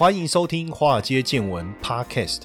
欢迎收听《华尔街见闻》Podcast。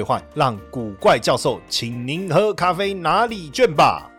让古怪教授请您喝咖啡拿礼券吧。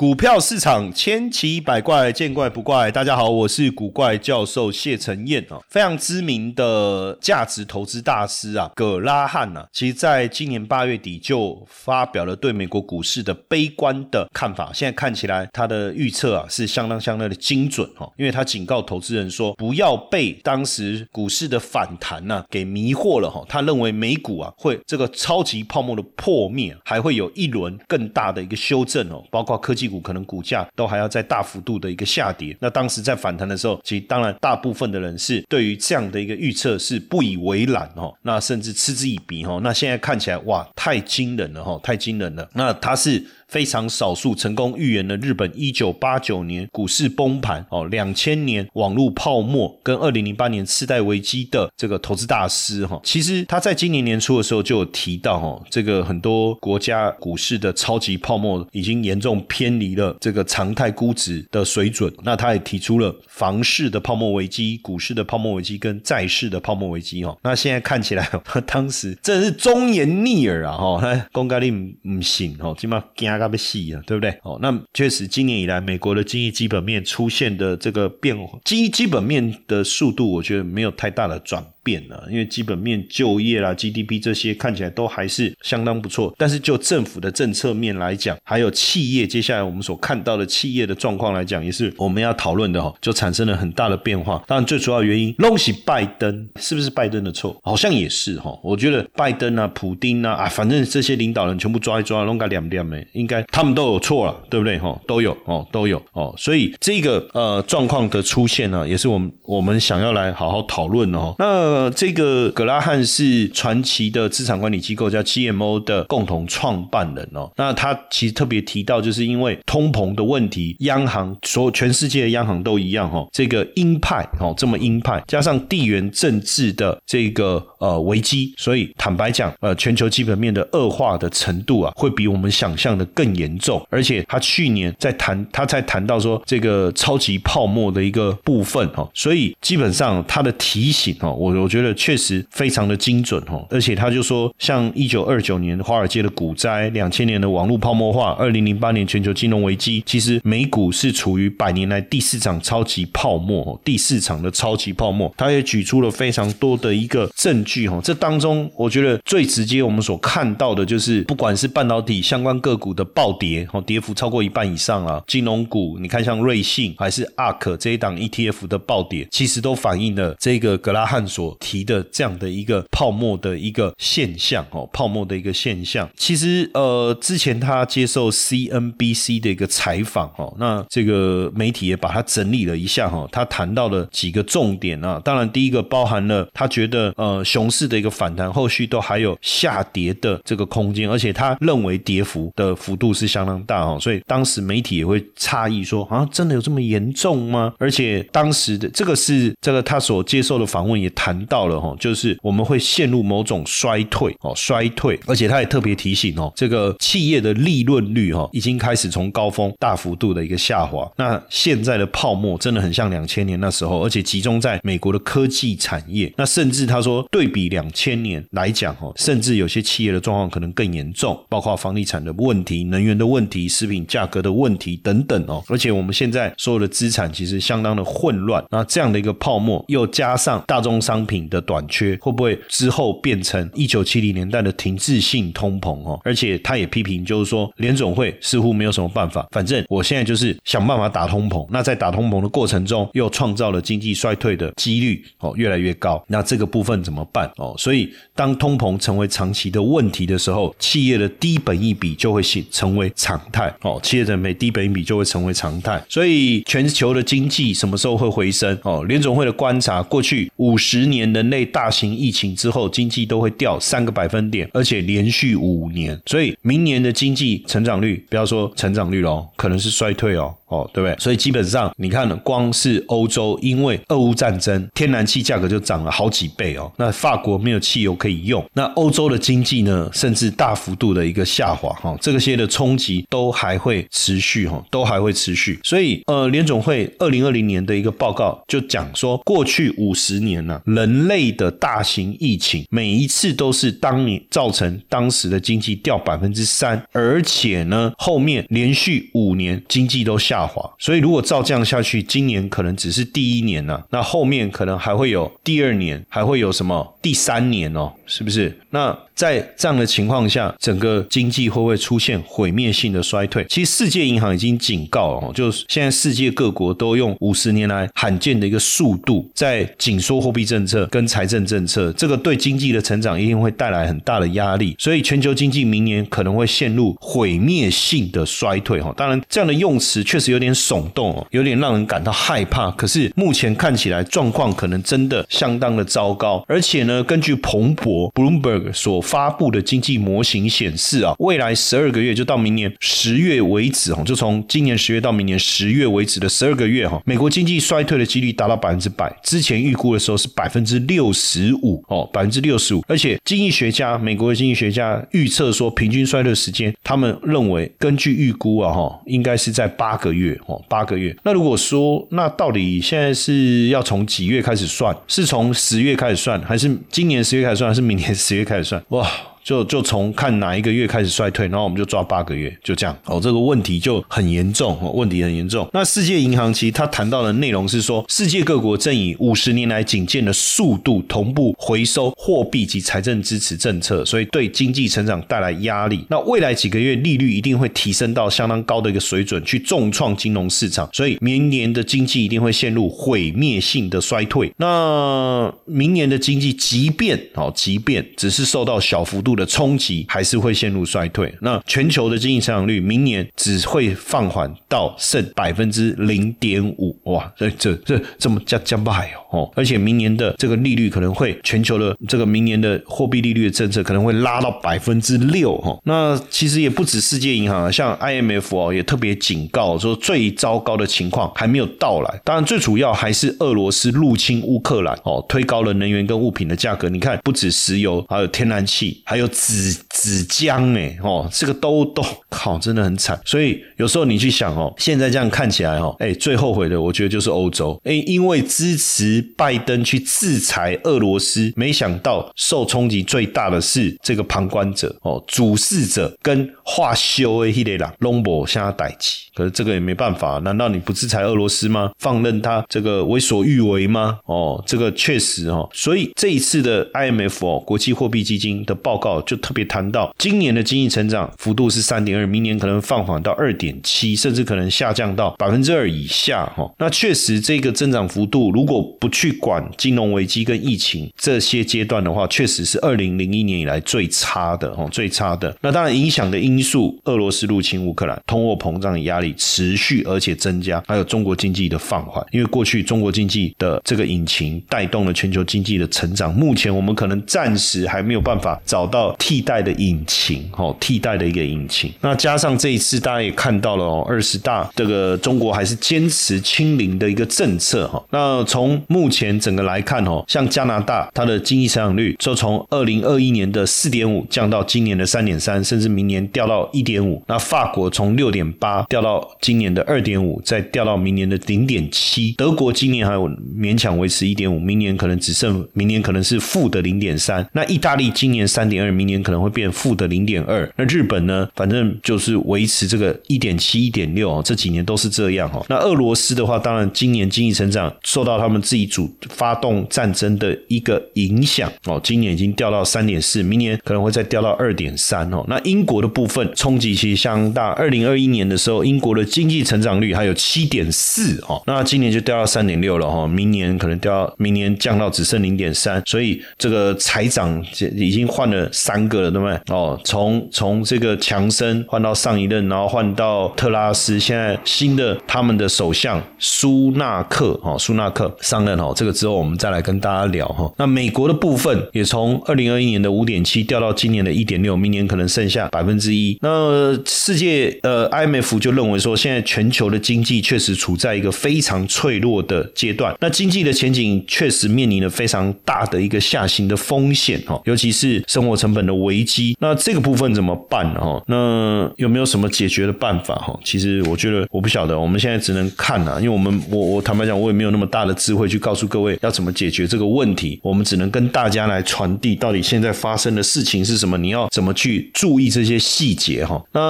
股票市场千奇百怪，见怪不怪。大家好，我是古怪教授谢承彦啊，非常知名的价值投资大师啊，葛拉汉啊，其实在今年八月底就发表了对美国股市的悲观的看法。现在看起来，他的预测啊是相当相当的精准哈，因为他警告投资人说，不要被当时股市的反弹呐给迷惑了哈。他认为美股啊会这个超级泡沫的破灭，还会有一轮更大的一个修正哦，包括科技。股可能股价都还要在大幅度的一个下跌，那当时在反弹的时候，其实当然大部分的人是对于这样的一个预测是不以为然哦，那甚至嗤之以鼻哦。那现在看起来哇，太惊人了哈，太惊人了。那它是。非常少数成功预言了日本一九八九年股市崩盘哦，两千年网络泡沫跟二零零八年次贷危机的这个投资大师哈，其实他在今年年初的时候就有提到哈，这个很多国家股市的超级泡沫已经严重偏离了这个常态估值的水准。那他也提出了房市的泡沫危机、股市的泡沫危机跟债市的泡沫危机哈。那现在看起来，他 当时真的是忠言逆耳啊哈，公开力唔行哦，起码惊。那么细啊，对不对？哦，那确实，今年以来，美国的经济基本面出现的这个变化，经济基本面的速度，我觉得没有太大的转。变了，因为基本面、就业啦、GDP 这些看起来都还是相当不错。但是就政府的政策面来讲，还有企业接下来我们所看到的企业的状况来讲，也是我们要讨论的哈，就产生了很大的变化。当然，最主要原因，弄起拜登是不是拜登的错？好像也是哈。我觉得拜登啊、普丁啊啊，反正这些领导人全部抓一抓，弄个两两没，应该他们都有错了，对不对？哈，都有哦，都有哦。所以这个呃状况的出现呢，也是我们我们想要来好好讨论哦。那呃，这个格拉汉是传奇的资产管理机构叫 GMO 的共同创办人哦。那他其实特别提到，就是因为通膨的问题，央行所有全世界的央行都一样哈。这个鹰派哦，这么鹰派，加上地缘政治的这个呃危机，所以坦白讲，呃，全球基本面的恶化的程度啊，会比我们想象的更严重。而且他去年在谈，他在谈到说这个超级泡沫的一个部分哦，所以基本上他的提醒哦，我。我觉得确实非常的精准哦，而且他就说，像一九二九年华尔街的股灾，两千年的网络泡沫化，二零零八年全球金融危机，其实美股是处于百年来第四场超级泡沫，第四场的超级泡沫。他也举出了非常多的一个证据哈，这当中我觉得最直接我们所看到的就是，不管是半导体相关个股的暴跌哦，跌幅超过一半以上啊，金融股你看像瑞信还是 ARK 这一档 ETF 的暴跌，其实都反映了这个格拉汉所。提的这样的一个泡沫的一个现象哦，泡沫的一个现象，其实呃，之前他接受 CNBC 的一个采访哦，那这个媒体也把它整理了一下哈，他谈到了几个重点啊，当然第一个包含了他觉得呃熊市的一个反弹，后续都还有下跌的这个空间，而且他认为跌幅的幅度是相当大哦，所以当时媒体也会诧异说啊，真的有这么严重吗？而且当时的这个是这个他所接受的访问也谈。到了哈，就是我们会陷入某种衰退哦，衰退，而且他也特别提醒哦，这个企业的利润率哈，已经开始从高峰大幅度的一个下滑。那现在的泡沫真的很像两千年那时候，而且集中在美国的科技产业。那甚至他说，对比两千年来讲哦，甚至有些企业的状况可能更严重，包括房地产的问题、能源的问题、食品价格的问题等等哦。而且我们现在所有的资产其实相当的混乱。那这样的一个泡沫，又加上大宗商品品的短缺，会不会之后变成一九七零年代的停滞性通膨哦？而且他也批评，就是说联总会似乎没有什么办法，反正我现在就是想办法打通膨。那在打通膨的过程中，又创造了经济衰退的几率哦越来越高。那这个部分怎么办哦？所以当通膨成为长期的问题的时候，企业的低本益比就会成成为常态哦。企业的每低本益比就会成为常态。所以全球的经济什么时候会回升哦？联总会的观察，过去五十年年人类大型疫情之后，经济都会掉三个百分点，而且连续五年。所以明年的经济成长率，不要说成长率喽，可能是衰退哦。哦，对不对？所以基本上，你看，光是欧洲，因为俄乌战争，天然气价格就涨了好几倍哦。那法国没有汽油可以用，那欧洲的经济呢，甚至大幅度的一个下滑哈。这个些的冲击都还会持续哈，都还会持续。所以，呃，联总会二零二零年的一个报告就讲说，过去五十年呢，人人类的大型疫情每一次都是当年造成当时的经济掉百分之三，而且呢，后面连续五年经济都下。滑，所以如果照这样下去，今年可能只是第一年呢，那后面可能还会有第二年，还会有什么第三年哦，是不是？那。在这样的情况下，整个经济会不会出现毁灭性的衰退？其实世界银行已经警告了，就是现在世界各国都用五十年来罕见的一个速度在紧缩货币政策跟财政政策，这个对经济的成长一定会带来很大的压力，所以全球经济明年可能会陷入毁灭性的衰退。哈，当然这样的用词确实有点耸动哦，有点让人感到害怕。可是目前看起来状况可能真的相当的糟糕，而且呢，根据彭博 （Bloomberg） 所发布的经济模型显示啊，未来十二个月就到明年十月为止哈，就从今年十月到明年十月为止的十二个月哈，美国经济衰退的几率达到百分之百。之前预估的时候是百分之六十五哦，百分之六十五。而且经济学家，美国的经济学家预测说，平均衰退时间，他们认为根据预估啊哈，应该是在八个月哦，八个月。那如果说，那到底现在是要从几月开始算？是从十月开始算，还是今年十月开始算，还是明年十月开始算？哇！就就从看哪一个月开始衰退，然后我们就抓八个月，就这样哦。这个问题就很严重哦，问题很严重。那世界银行其实它谈到的内容是说，世界各国正以五十年来仅见的速度同步回收货币及财政支持政策，所以对经济成长带来压力。那未来几个月利率一定会提升到相当高的一个水准，去重创金融市场，所以明年的经济一定会陷入毁灭性的衰退。那明年的经济即便哦，即便只是受到小幅度。的的冲击还是会陷入衰退。那全球的经济成长率明年只会放缓到剩百分之零点五。哇，这这这这么加加败哦！而且明年的这个利率可能会全球的这个明年的货币利率的政策可能会拉到百分之六。哈，那其实也不止世界银行，像 IMF 哦也特别警告说，最糟糕的情况还没有到来。当然，最主要还是俄罗斯入侵乌克兰哦，推高了能源跟物品的价格。你看，不止石油，还有天然气，还有有几纸浆哎哦，这个都都 靠，真的很惨。所以有时候你去想哦，现在这样看起来哦，哎，最后悔的我觉得就是欧洲哎，因为支持拜登去制裁俄罗斯，没想到受冲击最大的是这个旁观者哦，主事者跟化修的希雷朗隆博向他代起。可是这个也没办法，难道你不制裁俄罗斯吗？放任他这个为所欲为吗？哦，这个确实哦，所以这一次的 IMF 哦，国际货币基金的报告就特别谈到，今年的经济成长幅度是三点二，明年可能放缓到二点七，甚至可能下降到百分之二以下。哈，那确实这个增长幅度，如果不去管金融危机跟疫情这些阶段的话，确实是二零零一年以来最差的哦，最差的。那当然影响的因素，俄罗斯入侵乌克兰，通货膨胀的压力。持续而且增加，还有中国经济的放缓，因为过去中国经济的这个引擎带动了全球经济的成长。目前我们可能暂时还没有办法找到替代的引擎，哦，替代的一个引擎。那加上这一次大家也看到了哦，二十大这个中国还是坚持清零的一个政策哈。那从目前整个来看哦，像加拿大它的经济成长率就从二零二一年的四点五降到今年的三点三，甚至明年掉到一点五。那法国从六点八掉到今年的二点五，再掉到明年的零点七。德国今年还有勉强维持一点五，明年可能只剩明年可能是负的零点三。那意大利今年三点二，明年可能会变负的零点二。那日本呢，反正就是维持这个一点七、一点六哦，这几年都是这样哦。那俄罗斯的话，当然今年经济成长受到他们自己主发动战争的一个影响哦，今年已经掉到三点四，明年可能会再掉到二点三哦。那英国的部分冲击其实相当大，二零二一年的时候，英国的经济成长率还有七点四哦，那今年就掉到三点六了哈，明年可能掉，明年降到只剩零点三，所以这个财长已经换了三个了，对不对？哦，从从这个强生换到上一任，然后换到特拉斯，现在新的他们的首相苏纳克哦，苏纳克上任哦，这个之后我们再来跟大家聊哈。那美国的部分也从二零二一年的五点七掉到今年的一点六，明年可能剩下百分之一。那世界呃 IMF 就认为说，现在全球的经济确实处在一个非常脆弱的阶段，那经济的前景确实面临了非常大的一个下行的风险哈，尤其是生活成本的危机。那这个部分怎么办哈？那有没有什么解决的办法哈？其实我觉得我不晓得，我们现在只能看啊，因为我们我我坦白讲，我也没有那么大的智慧去告诉各位要怎么解决这个问题，我们只能跟大家来传递到底现在发生的事情是什么，你要怎么去注意这些细节哈？那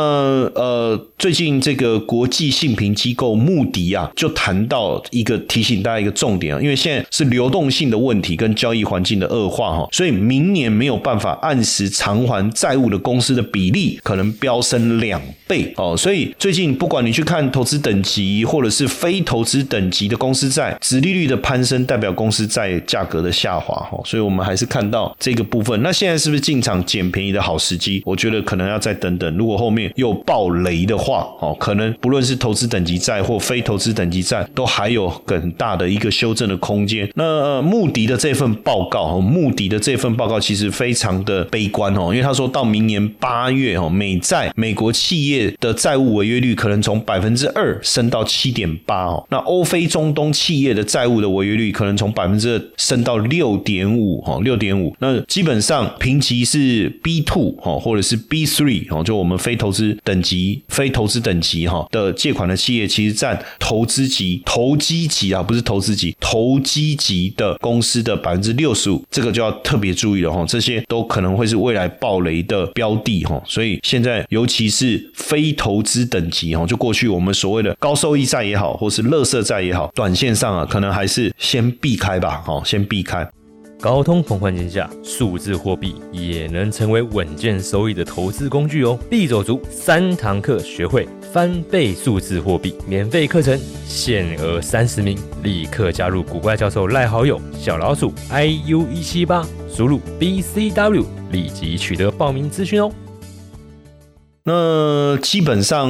呃，最近这个国际信评机构穆迪啊，就谈到一个提醒大家一个重点啊，因为现在是流动性的问题跟交易环境的恶化哈，所以明年没有办法按时偿还债务的公司的比例可能飙升两倍哦，所以最近不管你去看投资等级或者是非投资等级的公司债，殖利率的攀升代表公司债价格的下滑哈，所以我们还是看到这个部分。那现在是不是进场捡便宜的好时机？我觉得可能要再等等，如果后面又爆雷的话哦，可能不论是投资等级债或非投资等级债，都还有很大的一个修正的空间。那穆迪的这份报告，穆迪的这份报告其实非常的悲观哦，因为他说到明年八月哦，美债美国企业的债务违约率可能从百分之二升到七点八哦，那欧非中东企业的债务的违约率可能从百分之二升到六点五哦，六点五。那基本上评级是 B two 哦，或者是 B three 哦，就我们非投资等级、非投资等级哈的借款的企业，其实占投资级、投机级啊，不是投资级，投机级的公司的百分之六十五，这个就要特别注意了哈，这些都可能会是未来暴雷的标的哈，所以现在尤其是非投资等级哈，就过去我们所谓的高收益债也好，或是乐色债也好，短线上啊，可能还是先避开吧，哈，先避开。高通膨环境下，数字货币也能成为稳健收益的投资工具哦。必走足三堂课，学会翻倍数字货币，免费课程限额三十名，立刻加入古怪教授赖好友小老鼠 i u 一七八，输入 b c w，立即取得报名资讯哦。那基本上，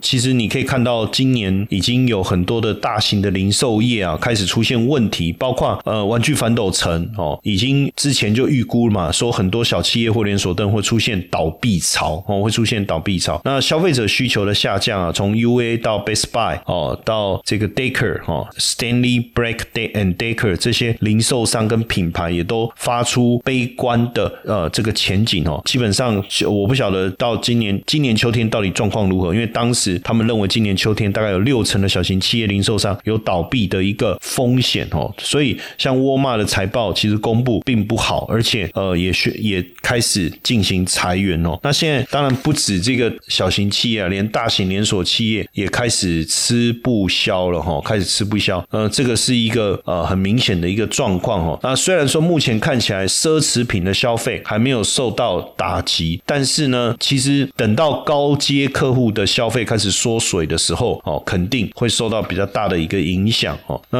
其实你可以看到，今年已经有很多的大型的零售业啊，开始出现问题，包括呃，玩具反斗城哦，已经之前就预估了嘛，说很多小企业或连锁店会出现倒闭潮哦，会出现倒闭潮。那消费者需求的下降啊，从 UA 到 Best Buy 哦，到这个 Daker 哦，Stanley Black Day and Daker 这些零售商跟品牌也都发出悲观的呃这个前景哦。基本上，我不晓得到今年。今今年秋天到底状况如何？因为当时他们认为今年秋天大概有六成的小型企业零售商有倒闭的一个风险哦，所以像沃尔玛的财报其实公布并不好，而且呃也是也开始进行裁员哦。那现在当然不止这个小型企业，连大型连锁企业也开始吃不消了哈，开始吃不消。呃，这个是一个呃很明显的一个状况哦。那虽然说目前看起来奢侈品的消费还没有受到打击，但是呢，其实等。到高阶客户的消费开始缩水的时候，哦，肯定会受到比较大的一个影响，哦。那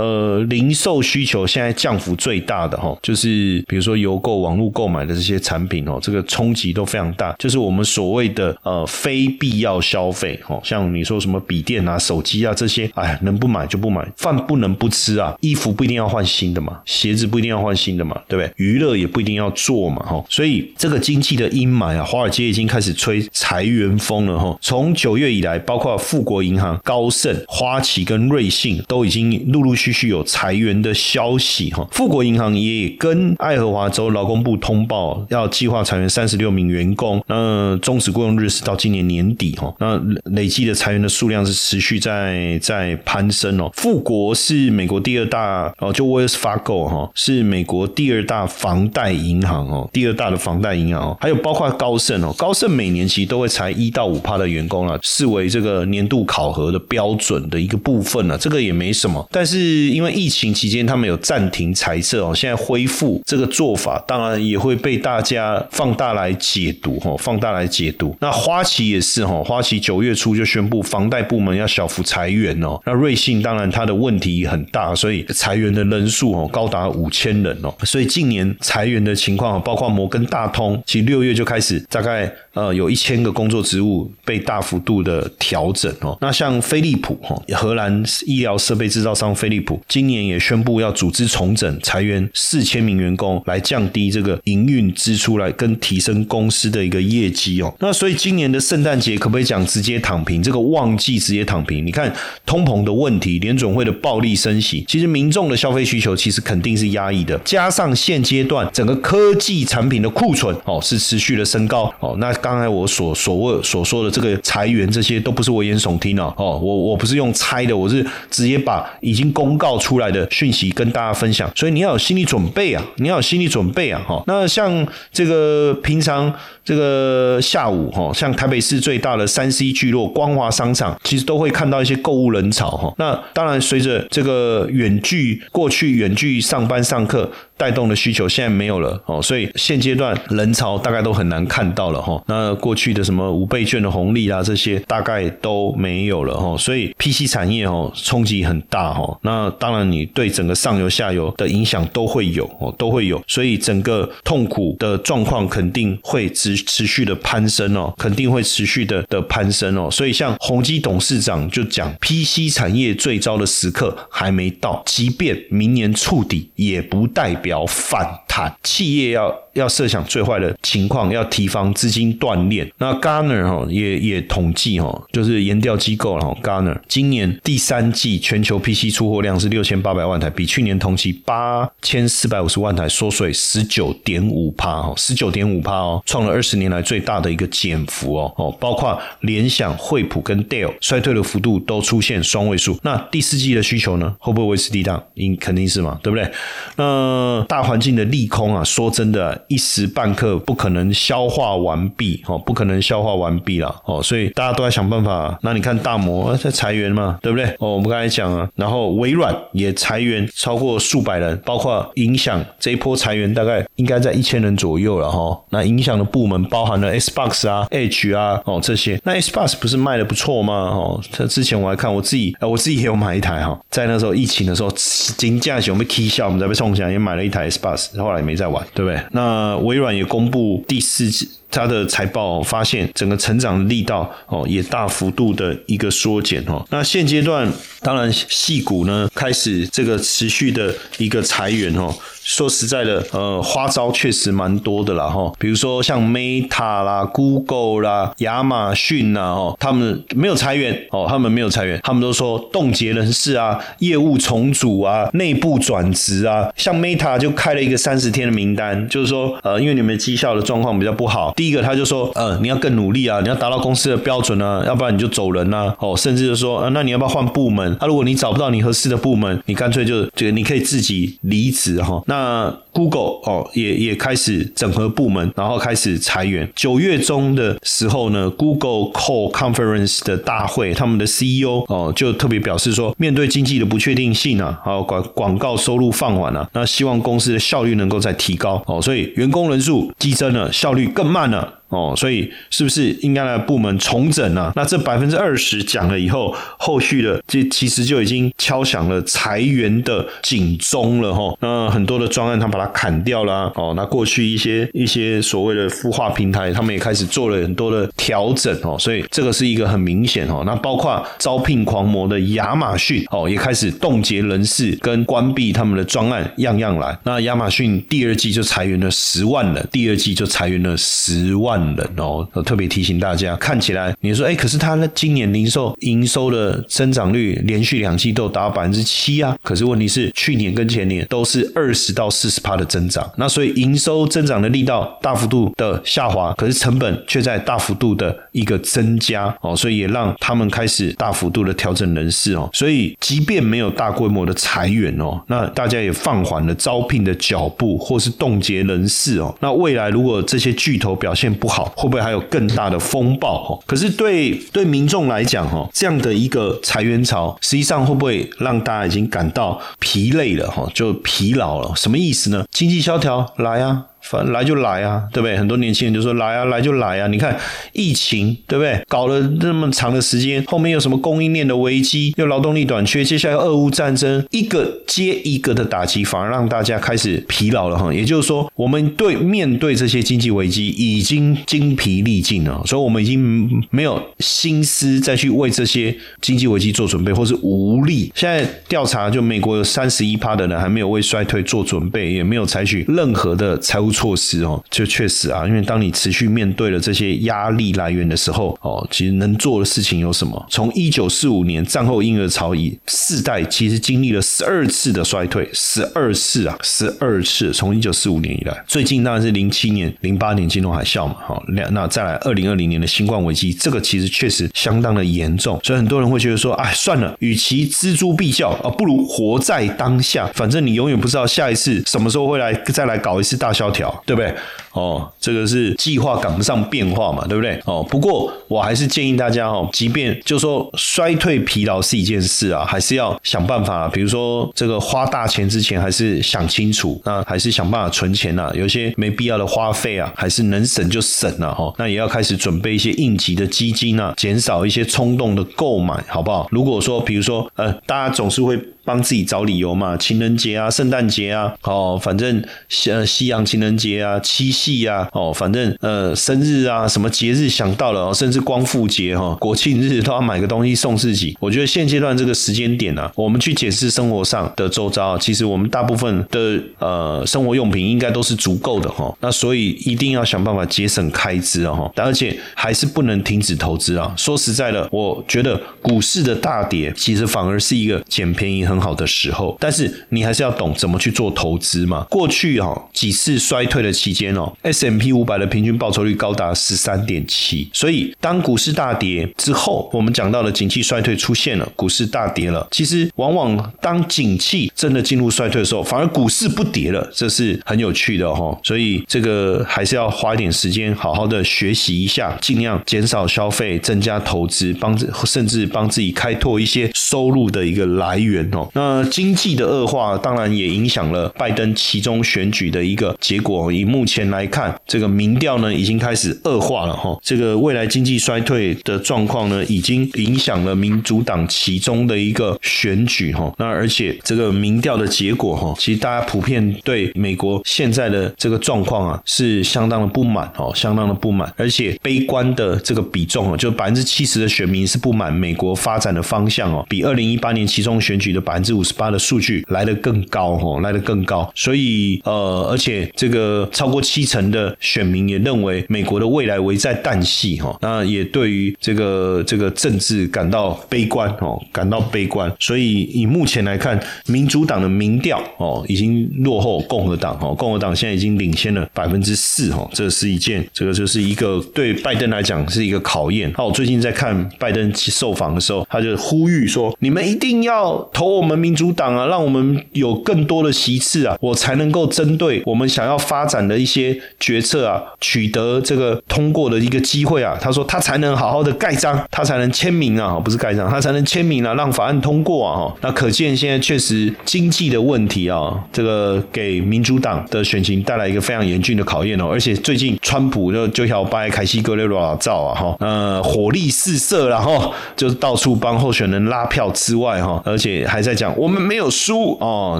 呃，零售需求现在降幅最大的哈，就是比如说邮购、网络购买的这些产品哦，这个冲击都非常大。就是我们所谓的呃非必要消费，哦，像你说什么笔电啊、手机啊这些，哎，能不买就不买，饭不能不吃啊，衣服不一定要换新的嘛，鞋子不一定要换新的嘛，对不对？娱乐也不一定要做嘛，哈。所以这个经济的阴霾啊，华尔街已经开始吹。吹裁员风了哈。从九月以来，包括富国银行、高盛、花旗跟瑞信都已经陆陆续续有裁员的消息哈。富国银行也跟爱荷华州劳工部通报，要计划裁员三十六名员工。那终止雇佣日是到今年年底哈。那累计的裁员的数量是持续在在攀升哦。富国是美国第二大哦，就 Wells Fargo 哈，是美国第二大房贷银行哦，第二大的房贷银行哦，还有包括高盛哦，高盛每年其实都会裁一到五趴的员工啊，视为这个年度考核的标准的一个部分啊，这个也没什么。但是因为疫情期间他们有暂停裁撤哦，现在恢复这个做法，当然也会被大家放大来解读哈，放大来解读。那花旗也是哈，花旗九月初就宣布房贷部门要小幅裁员哦，那瑞信当然它的问题很大，所以裁员的人数哦高达五千人哦，所以近年裁员的情况，包括摩根大通，其实六月就开始大概。呃，有一千个工作职务被大幅度的调整哦。那像飞利浦哈，荷兰医疗设备制造商飞利浦，今年也宣布要组织重整，裁员四千名员工，来降低这个营运支出，来跟提升公司的一个业绩哦。那所以今年的圣诞节可不可以讲直接躺平？这个旺季直接躺平？你看通膨的问题，联准会的暴力升息，其实民众的消费需求其实肯定是压抑的。加上现阶段整个科技产品的库存哦是持续的升高哦，那。刚才我所所谓所说的这个裁员，这些都不是危言耸听哦。哦，我我不是用猜的，我是直接把已经公告出来的讯息跟大家分享。所以你要有心理准备啊，你要有心理准备啊。哈，那像这个平常这个下午哈，像台北市最大的三 C 聚落光华商场，其实都会看到一些购物人潮哈。那当然，随着这个远距过去远距上班上课。带动的需求现在没有了哦，所以现阶段人潮大概都很难看到了哈。那过去的什么五倍券的红利啊，这些大概都没有了哈。所以 PC 产业哦冲击很大哈。那当然你对整个上游下游的影响都会有哦，都会有。所以整个痛苦的状况肯定会持持续的攀升哦，肯定会持续的的攀升哦。所以像宏基董事长就讲，PC 产业最糟的时刻还没到，即便明年触底，也不代表。不要犯。企业要要设想最坏的情况，要提防资金断裂。那 Garner 哈也也统计哈，就是研调机构了。Garner 今年第三季全球 PC 出货量是六千八百万台，比去年同期八千四百五十万台缩水十九点五帕哈，十九点五帕哦，创了二十年来最大的一个减幅哦哦，包括联想、惠普跟 Dell 衰退的幅度都出现双位数。那第四季的需求呢，会不会维持低档？应肯定是嘛，对不对？那大环境的利空啊，说真的，一时半刻不可能消化完毕哦，不可能消化完毕了哦，所以大家都在想办法。那你看大摩在裁员嘛，对不对？哦，我们刚才讲啊，然后微软也裁员超过数百人，包括影响这一波裁员大概应该在一千人左右了哈。那影响的部门包含了 Xbox 啊、H 啊哦这些。那 Xbox 不是卖的不错吗？哦，它之前我还看我自己，我自己也有买一台哈，在那时候疫情的时候，金价熊被 K 笑，我们在被冲起来也买了一。台 S bus 后来也没在玩，对不对？那微软也公布第四季它的财报，发现整个成长力道哦也大幅度的一个缩减哦。那现阶段当然细股呢开始这个持续的一个裁员哦。说实在的，呃，花招确实蛮多的啦，哈，比如说像 Meta 啦、Google 啦、亚马逊呐，哦，他们没有裁员，哦，他们没有裁员，他们都说冻结人事啊、业务重组啊、内部转职啊，像 Meta 就开了一个三十天的名单，就是说，呃，因为你们绩效的状况比较不好，一个他就说，嗯，你要更努力啊，你要达到公司的标准啊，要不然你就走人呐，哦，甚至就说，呃，那你要不要换部门？啊，如果你找不到你合适的部门，你干脆就这个你可以自己离职哈，那 Google 哦，也也开始整合部门，然后开始裁员。九月中的时候呢，Google Call Conference 的大会，他们的 CEO 哦就特别表示说，面对经济的不确定性啊，还有广广告收入放缓啊，那希望公司的效率能够再提高哦，所以员工人数激增了，效率更慢了。哦，所以是不是应该来部门重整呢？那这百分之二十讲了以后，后续的这其实就已经敲响了裁员的警钟了哈。那很多的专案他把它砍掉了哦。那过去一些一些所谓的孵化平台，他们也开始做了很多的调整哦。所以这个是一个很明显哦。那包括招聘狂魔的亚马逊哦，也开始冻结人事跟关闭他们的专案，样样来。那亚马逊第二季就裁员了十万人，第二季就裁员了十万。人哦。特别提醒大家，看起来你说，哎，可是它呢今年零售营收的增长率连续两季都达到百分之七啊。可是问题是，去年跟前年都是二十到四十趴的增长，那所以营收增长的力道大幅度的下滑，可是成本却在大幅度的一个增加哦，所以也让他们开始大幅度的调整人事哦。所以即便没有大规模的裁员哦，那大家也放缓了招聘的脚步，或是冻结人事哦。那未来如果这些巨头表现不不好，会不会还有更大的风暴？哈，可是对对民众来讲，哈，这样的一个裁员潮，实际上会不会让大家已经感到疲累了？哈，就疲劳了？什么意思呢？经济萧条来啊！反正来就来啊，对不对？很多年轻人就说来啊，来就来啊。你看疫情，对不对？搞了那么长的时间，后面有什么供应链的危机，又劳动力短缺，接下来俄乌战争，一个接一个的打击，反而让大家开始疲劳了哈。也就是说，我们对面对这些经济危机已经精疲力尽了，所以我们已经没有心思再去为这些经济危机做准备，或是无力。现在调查，就美国有三十一趴的人还没有为衰退做准备，也没有采取任何的财务。措施哦，就确实啊，因为当你持续面对了这些压力来源的时候哦，其实能做的事情有什么？从一九四五年战后婴儿潮以世代，其实经历了十二次的衰退，十二次啊，十二次。从一九四五年以来，最近当然是零七年、零八年金融海啸嘛，哈，两那再来二零二零年的新冠危机，这个其实确实相当的严重，所以很多人会觉得说，哎，算了，与其锱铢必较啊，不如活在当下，反正你永远不知道下一次什么时候会来，再来搞一次大萧条。对不对？哦，这个是计划赶不上变化嘛，对不对？哦，不过我还是建议大家哦，即便就说衰退疲劳是一件事啊，还是要想办法，比如说这个花大钱之前，还是想清楚，那还是想办法存钱呐。有些没必要的花费啊，还是能省就省了哈。那也要开始准备一些应急的基金啊，减少一些冲动的购买，好不好？如果说，比如说，呃，大家总是会。帮自己找理由嘛，情人节啊，圣诞节啊，哦，反正呃，西洋情人节啊，七夕啊，哦，反正呃，生日啊，什么节日想到了，甚至光复节哈，国庆日都要买个东西送自己。我觉得现阶段这个时间点呢，我们去检视生活上的周遭，其实我们大部分的呃生活用品应该都是足够的哈。那所以一定要想办法节省开支啊哈，而且还是不能停止投资啊。说实在的，我觉得股市的大跌其实反而是一个捡便宜很。很好的时候，但是你还是要懂怎么去做投资嘛。过去哈几次衰退的期间哦，S M P 五百的平均报酬率高达十三点七。所以当股市大跌之后，我们讲到了景气衰退出现了，股市大跌了。其实往往当景气真的进入衰退的时候，反而股市不跌了，这是很有趣的哈。所以这个还是要花一点时间，好好的学习一下，尽量减少消费，增加投资，帮甚至帮自己开拓一些收入的一个来源哦。那经济的恶化，当然也影响了拜登其中选举的一个结果。以目前来看，这个民调呢已经开始恶化了哈。这个未来经济衰退的状况呢，已经影响了民主党其中的一个选举哈。那而且这个民调的结果哈，其实大家普遍对美国现在的这个状况啊，是相当的不满哦，相当的不满。而且悲观的这个比重哦，就百分之七十的选民是不满美国发展的方向哦，比二零一八年其中选举的百。百分之五十八的数据来得更高哦，来得更高，所以呃，而且这个超过七成的选民也认为美国的未来危在旦夕哈，那也对于这个这个政治感到悲观哦，感到悲观，所以以目前来看，民主党的民调哦已经落后共和党哦，共和党现在已经领先了百分之四哦，这是一件这个就是一个对拜登来讲是一个考验。那我最近在看拜登受访的时候，他就呼吁说，你们一定要投我。们民主党啊，让我们有更多的席次啊，我才能够针对我们想要发展的一些决策啊，取得这个通过的一个机会啊。他说他才能好好的盖章，他才能签名啊，不是盖章，他才能签名啊，让法案通过啊。那可见现在确实经济的问题啊，这个给民主党的选情带来一个非常严峻的考验哦。而且最近川普就就要拜凯西格雷罗造啊，哈，呃，火力四射，然后就是到处帮候选人拉票之外，哈，而且还在。讲我们没有输哦，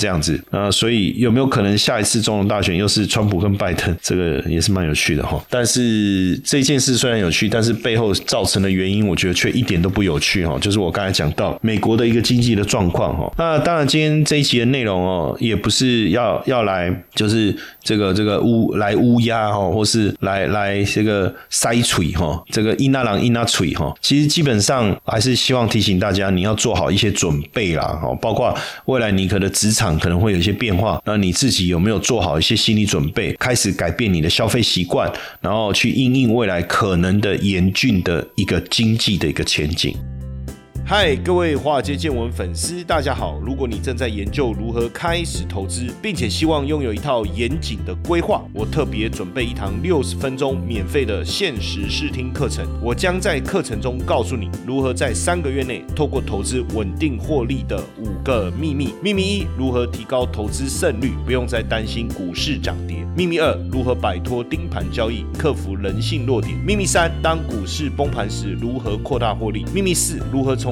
这样子啊，所以有没有可能下一次总统大选又是川普跟拜登，这个也是蛮有趣的哈。但是这件事虽然有趣，但是背后造成的原因，我觉得却一点都不有趣哈。就是我刚才讲到美国的一个经济的状况哈。那当然，今天这一集的内容哦，也不是要要来就是这个这个乌来乌鸦哈，或是来来这个塞锤哈，这个伊那朗伊那锤哈。其实基本上还是希望提醒大家，你要做好一些准备啦包括未来你可能职场可能会有一些变化，那你自己有没有做好一些心理准备，开始改变你的消费习惯，然后去应应未来可能的严峻的一个经济的一个前景。嗨，各位华尔街见闻粉丝，大家好！如果你正在研究如何开始投资，并且希望拥有一套严谨的规划，我特别准备一堂六十分钟免费的限时试听课程。我将在课程中告诉你如何在三个月内透过投资稳定获利的五个秘密。秘密一：如何提高投资胜率，不用再担心股市涨跌。秘密二：如何摆脱盯盘交易，克服人性弱点。秘密三：当股市崩盘时，如何扩大获利。秘密四：如何从